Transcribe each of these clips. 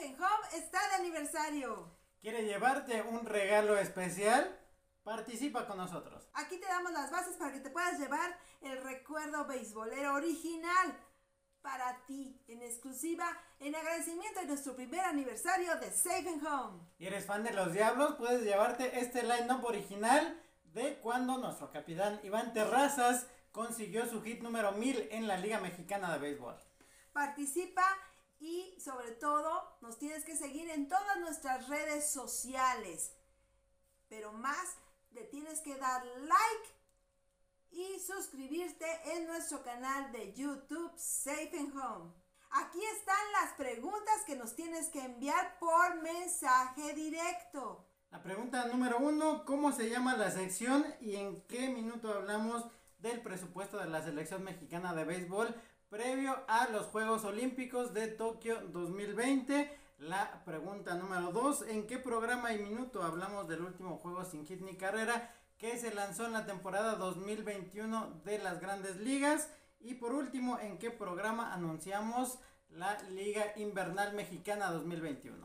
Safe Home está de aniversario. ¿Quiere llevarte un regalo especial? Participa con nosotros. Aquí te damos las bases para que te puedas llevar el recuerdo beisbolero original para ti, en exclusiva, en agradecimiento de nuestro primer aniversario de Safe Home. ¿Y eres fan de los Diablos? Puedes llevarte este line-up original de cuando nuestro capitán Iván Terrazas consiguió su hit número 1000 en la Liga Mexicana de Béisbol. Participa y sobre todo nos tienes que seguir en todas nuestras redes sociales. Pero más, le tienes que dar like y suscribirte en nuestro canal de YouTube Safe and Home. Aquí están las preguntas que nos tienes que enviar por mensaje directo. La pregunta número uno, ¿cómo se llama la sección y en qué minuto hablamos del presupuesto de la selección mexicana de béisbol previo a los Juegos Olímpicos de Tokio 2020? La pregunta número dos, ¿en qué programa y minuto hablamos del último juego sin hit ni carrera que se lanzó en la temporada 2021 de las grandes ligas? Y por último, ¿en qué programa anunciamos la Liga Invernal Mexicana 2021?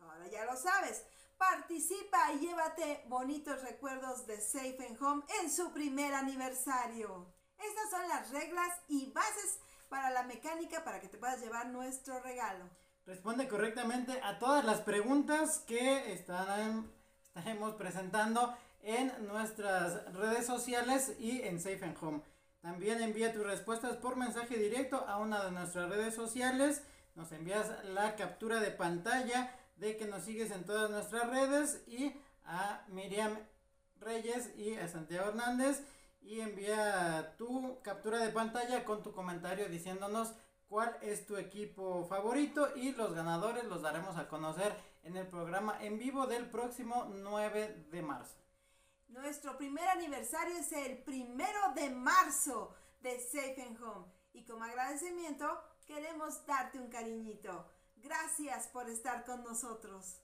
Ahora ya lo sabes. Participa y llévate bonitos recuerdos de Safe and Home en su primer aniversario. Estas son las reglas y bases para la mecánica para que te puedas llevar nuestro regalo. Responde correctamente a todas las preguntas que estarán, estaremos presentando en nuestras redes sociales y en Safe and Home. También envía tus respuestas por mensaje directo a una de nuestras redes sociales. Nos envías la captura de pantalla de que nos sigues en todas nuestras redes y a Miriam Reyes y a Santiago Hernández y envía tu captura de pantalla con tu comentario diciéndonos cuál es tu equipo favorito y los ganadores los daremos a conocer en el programa en vivo del próximo 9 de marzo. Nuestro primer aniversario es el primero de marzo de Safe and Home y como agradecimiento queremos darte un cariñito. Gracias por estar con nosotros.